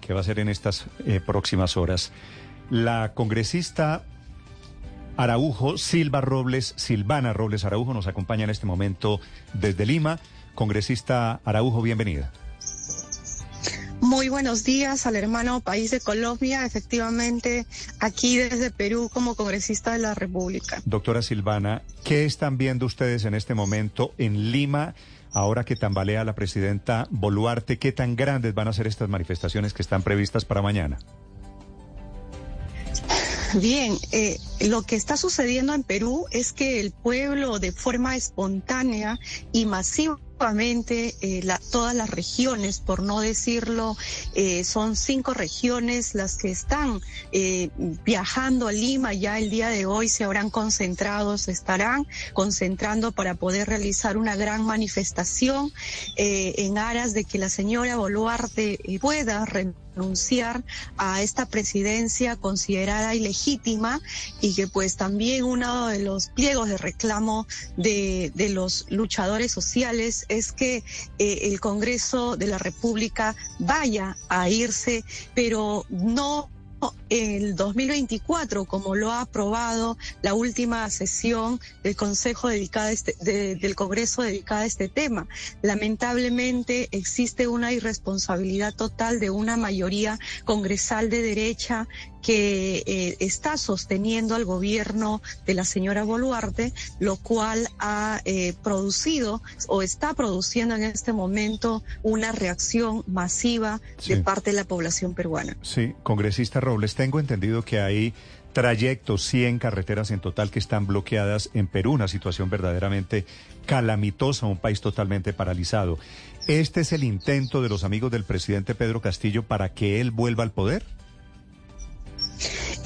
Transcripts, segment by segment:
que va a ser en estas eh, próximas horas. La congresista Araujo Silva Robles, Silvana Robles Araujo, nos acompaña en este momento desde Lima. Congresista Araujo, bienvenida. Muy buenos días al hermano país de Colombia, efectivamente aquí desde Perú como congresista de la República. Doctora Silvana, ¿qué están viendo ustedes en este momento en Lima? Ahora que tambalea la presidenta Boluarte, ¿qué tan grandes van a ser estas manifestaciones que están previstas para mañana? Bien, eh, lo que está sucediendo en Perú es que el pueblo de forma espontánea y masiva eh, la, todas las regiones, por no decirlo, eh, son cinco regiones las que están eh, viajando a Lima. Ya el día de hoy se habrán concentrado, se estarán concentrando para poder realizar una gran manifestación en aras de que la señora Boluarte pueda renunciar a esta presidencia considerada ilegítima y que pues también uno de los pliegos de reclamo de, de los luchadores sociales es que eh, el Congreso de la República vaya a irse, pero no el 2024, como lo ha aprobado la última sesión del Consejo este, del Congreso dedicada a este tema. Lamentablemente existe una irresponsabilidad total de una mayoría congresal de derecha que eh, está sosteniendo al gobierno de la señora Boluarte, lo cual ha eh, producido o está produciendo en este momento una reacción masiva de parte de la población peruana. Sí, congresista Robles, tengo entendido que hay trayectos, 100 carreteras en total que están bloqueadas en Perú, una situación verdaderamente calamitosa, un país totalmente paralizado. ¿Este es el intento de los amigos del presidente Pedro Castillo para que él vuelva al poder?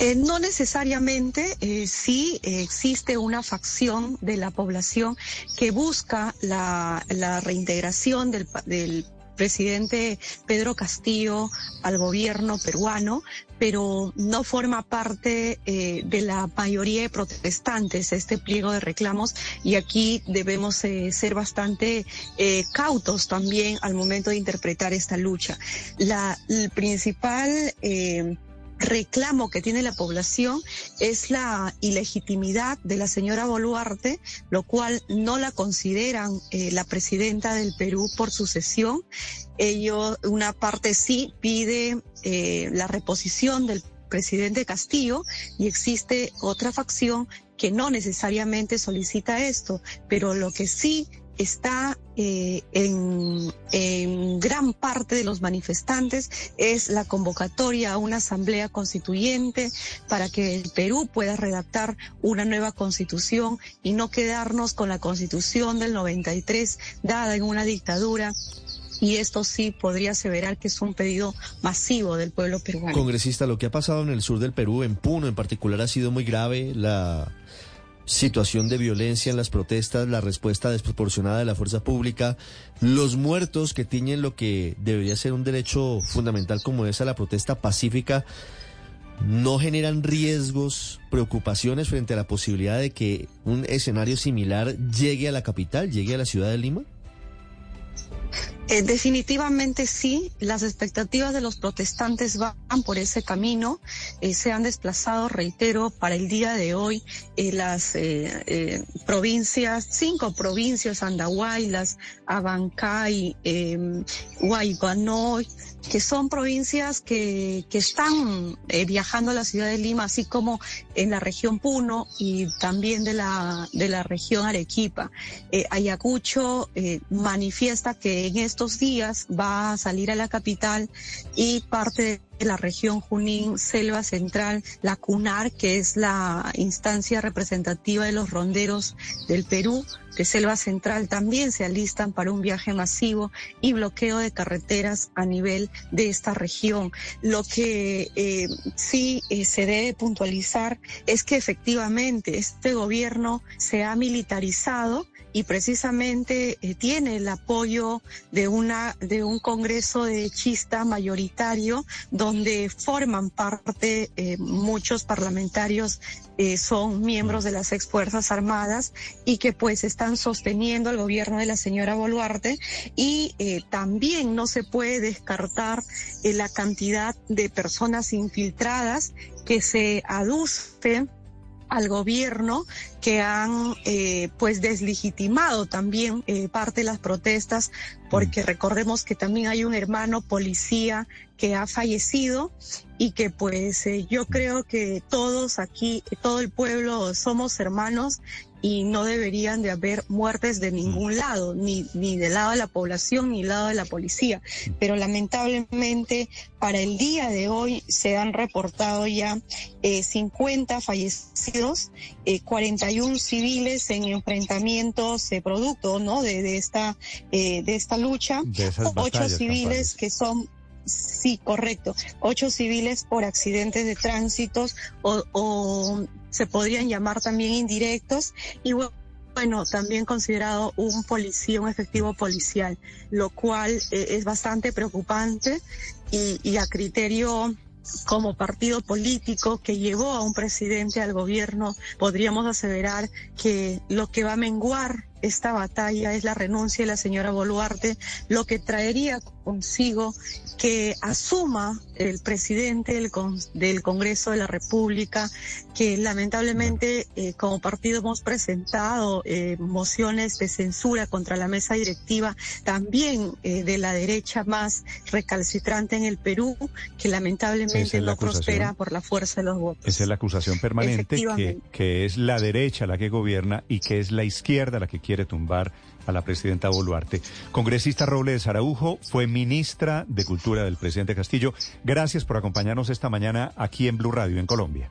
Eh, no necesariamente, eh, sí existe una facción de la población que busca la, reintegración del, presidente Pedro Castillo al gobierno peruano, pero no forma parte eh, de la mayoría de protestantes este pliego de reclamos y aquí debemos ser bastante cautos también al momento de interpretar esta lucha. La el principal reclamo que tiene la población es la ilegitimidad de la señora Boluarte, lo cual no la consideran eh, la presidenta del Perú por sucesión. Ello, una parte sí pide eh, la reposición del presidente Castillo y existe otra facción que no necesariamente solicita esto, pero lo que sí está eh, en, en, gran parte de los manifestantes es la convocatoria a una asamblea constituyente para que el Perú pueda redactar una nueva constitución y no quedarnos con la constitución del 93 dada en una dictadura y esto sí podría aseverar que es un pedido masivo del pueblo peruano. Congresista, lo que ha pasado en el sur del Perú, en Puno en particular, ha sido muy grave. La situación de violencia en las protestas, la respuesta desproporcionada de la fuerza pública, los muertos que tiñen lo que debería ser un derecho fundamental como es a la protesta pacífica, no generan riesgos, preocupaciones frente a la posibilidad de que un escenario similar llegue a la capital, llegue a la ciudad de Lima? Eh, definitivamente sí, las expectativas de los protestantes van por ese camino. Eh, se han desplazado, reitero, para el día de hoy eh, las provincias, cinco provincias, Andahuaylas, Abancay, Guayguanoy, que son provincias que, que están viajando a la ciudad de Lima, así como en la región Puno y también de la, de la región Arequipa. Ayacucho manifiesta que en este estos días va a salir a la capital y parte de la región Junín, Selva Central, la CUNAR, que es la instancia representativa de los ronderos del Perú, de Selva Central, también se alistan para un viaje masivo y bloqueo de carreteras a nivel de esta región. Lo que eh, sí eh, se debe puntualizar es que efectivamente este gobierno se ha militarizado y precisamente eh, tiene el apoyo de una de un Congreso de chista mayoritario donde forman parte eh, muchos parlamentarios eh, son miembros de las ex fuerzas armadas y que pues están sosteniendo al gobierno de la señora Boluarte y también no se puede descartar la cantidad de personas infiltradas que se aducen al gobierno que han eh, pues deslegitimado también eh, parte de las protestas porque mm. recordemos que también hay un hermano policía que ha fallecido y que pues eh, yo creo que todos aquí, todo el pueblo somos hermanos y no deberían de haber muertes de ningún mm. lado, ni, ni del lado de la población ni del lado de la policía. Mm. Pero lamentablemente para el día de hoy se han reportado ya eh, 50 fallecidos, eh, 41 civiles en enfrentamientos de producto ¿no? de, de esta, eh, de esta lucha, ocho civiles que son Sí, correcto. Ocho civiles por accidentes de tránsito o, o se podrían llamar también indirectos y bueno, también considerado un policía, un efectivo policial, lo cual eh, es bastante preocupante y, y a criterio como partido político que llevó a un presidente al gobierno, podríamos aseverar que lo que va a menguar esta batalla es la renuncia de la señora Boluarte, lo que traería consigo que asuma el presidente del, del Congreso de la República, que lamentablemente eh, como partido hemos presentado eh, mociones de censura contra la mesa directiva, también eh, de la derecha más recalcitrante en el Perú, que lamentablemente no prospera por la fuerza de los votos. Esa es la acusación permanente, que, que es la derecha la que gobierna y que es la izquierda la que quiere quiere tumbar a la presidenta Boluarte. Congresista Robles Araujo fue ministra de Cultura del presidente Castillo. Gracias por acompañarnos esta mañana aquí en Blue Radio en Colombia.